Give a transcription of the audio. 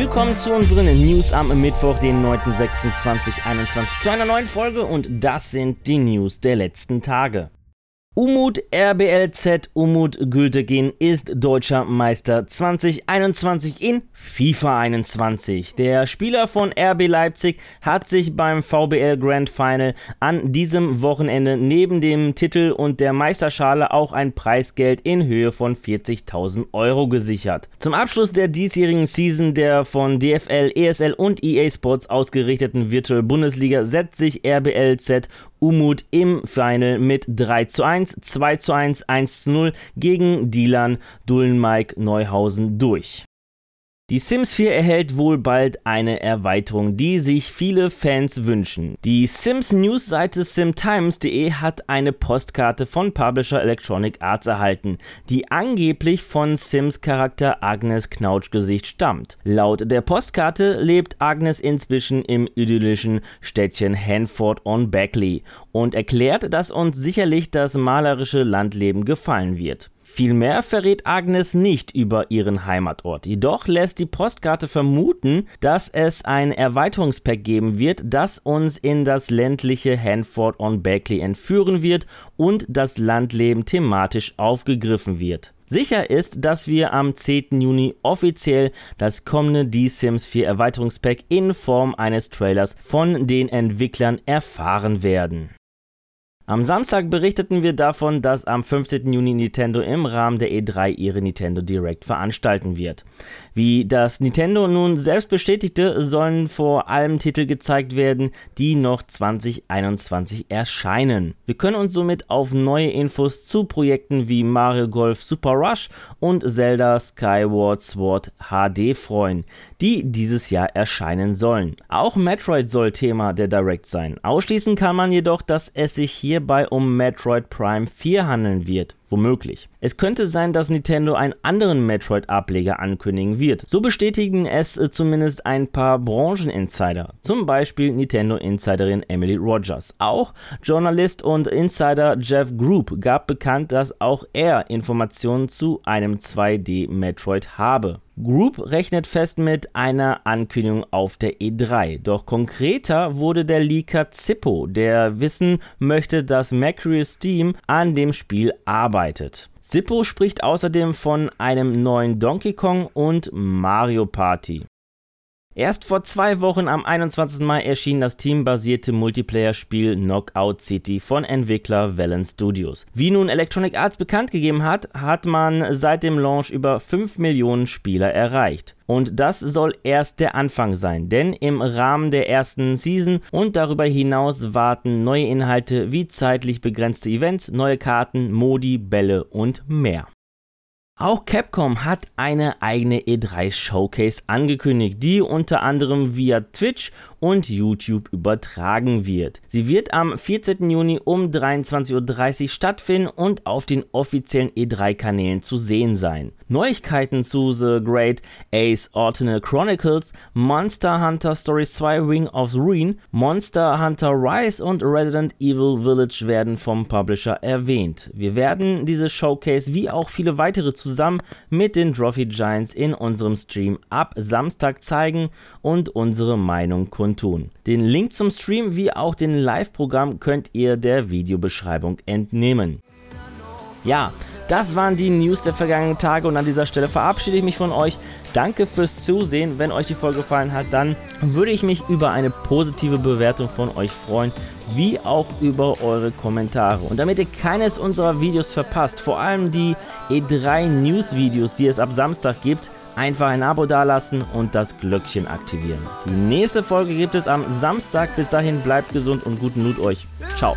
Willkommen zu unseren News am Mittwoch, den 9.26.21 zu einer neuen Folge und das sind die News der letzten Tage. Umut RBLZ Umut Gültekin ist deutscher Meister 2021 in FIFA 21. Der Spieler von RB Leipzig hat sich beim VBL Grand Final an diesem Wochenende neben dem Titel und der Meisterschale auch ein Preisgeld in Höhe von 40.000 Euro gesichert. Zum Abschluss der diesjährigen Season der von DFL, ESL und EA Sports ausgerichteten Virtual Bundesliga setzt sich RBLZ Umut im Final mit 3 zu 1, 2 zu 1, 1 zu 0 gegen Dilan Dullenmike Neuhausen durch. Die Sims 4 erhält wohl bald eine Erweiterung, die sich viele Fans wünschen. Die Sims News-Seite simtimes.de hat eine Postkarte von Publisher Electronic Arts erhalten, die angeblich von Sims Charakter Agnes Knautschgesicht stammt. Laut der Postkarte lebt Agnes inzwischen im idyllischen Städtchen Hanford on Beckley und erklärt, dass uns sicherlich das malerische Landleben gefallen wird. Vielmehr verrät Agnes nicht über ihren Heimatort. Jedoch lässt die Postkarte vermuten, dass es ein Erweiterungspack geben wird, das uns in das ländliche Hanford on Beckley entführen wird und das Landleben thematisch aufgegriffen wird. Sicher ist, dass wir am 10. Juni offiziell das kommende D-Sims 4 Erweiterungspack in Form eines Trailers von den Entwicklern erfahren werden. Am Samstag berichteten wir davon, dass am 15. Juni Nintendo im Rahmen der E3 ihre Nintendo Direct veranstalten wird. Wie das Nintendo nun selbst bestätigte, sollen vor allem Titel gezeigt werden, die noch 2021 erscheinen. Wir können uns somit auf neue Infos zu Projekten wie Mario Golf Super Rush und Zelda Skyward Sword HD freuen, die dieses Jahr erscheinen sollen. Auch Metroid soll Thema der Direct sein. Ausschließen kann man jedoch, dass es sich hier hierbei um Metroid Prime 4 handeln wird. Womöglich. Es könnte sein, dass Nintendo einen anderen Metroid-Ableger ankündigen wird. So bestätigen es äh, zumindest ein paar Brancheninsider. Zum Beispiel Nintendo-Insiderin Emily Rogers. Auch Journalist und Insider Jeff Group gab bekannt, dass auch er Informationen zu einem 2D-Metroid habe. Group rechnet fest mit einer Ankündigung auf der E3. Doch konkreter wurde der Leaker Zippo, der wissen möchte, dass Macarius Steam an dem Spiel arbeitet. Zippo spricht außerdem von einem neuen Donkey Kong und Mario Party. Erst vor zwei Wochen am 21. Mai erschien das teambasierte Multiplayer-Spiel Knockout City von Entwickler Valen Studios. Wie nun Electronic Arts bekannt gegeben hat, hat man seit dem Launch über 5 Millionen Spieler erreicht. Und das soll erst der Anfang sein, denn im Rahmen der ersten Season und darüber hinaus warten neue Inhalte wie zeitlich begrenzte Events, neue Karten, Modi, Bälle und mehr. Auch Capcom hat eine eigene E3 Showcase angekündigt, die unter anderem via Twitch und YouTube übertragen wird. Sie wird am 14. Juni um 23.30 Uhr stattfinden und auf den offiziellen E3-Kanälen zu sehen sein. Neuigkeiten zu The Great Ace Autumnal Chronicles, Monster Hunter Stories 2 Ring of Ruin, Monster Hunter Rise und Resident Evil Village werden vom Publisher erwähnt. Wir werden diese Showcase wie auch viele weitere zu zusammen mit den Trophy Giants in unserem Stream ab Samstag zeigen und unsere Meinung kundtun. Den Link zum Stream wie auch den Live-Programm könnt ihr der Videobeschreibung entnehmen. Ja, das waren die News der vergangenen Tage und an dieser Stelle verabschiede ich mich von euch. Danke fürs Zusehen. Wenn euch die Folge gefallen hat, dann würde ich mich über eine positive Bewertung von euch freuen, wie auch über eure Kommentare. Und damit ihr keines unserer Videos verpasst, vor allem die E3 News Videos, die es ab Samstag gibt, einfach ein Abo dalassen und das Glöckchen aktivieren. Die nächste Folge gibt es am Samstag. Bis dahin bleibt gesund und guten Loot euch. Ciao.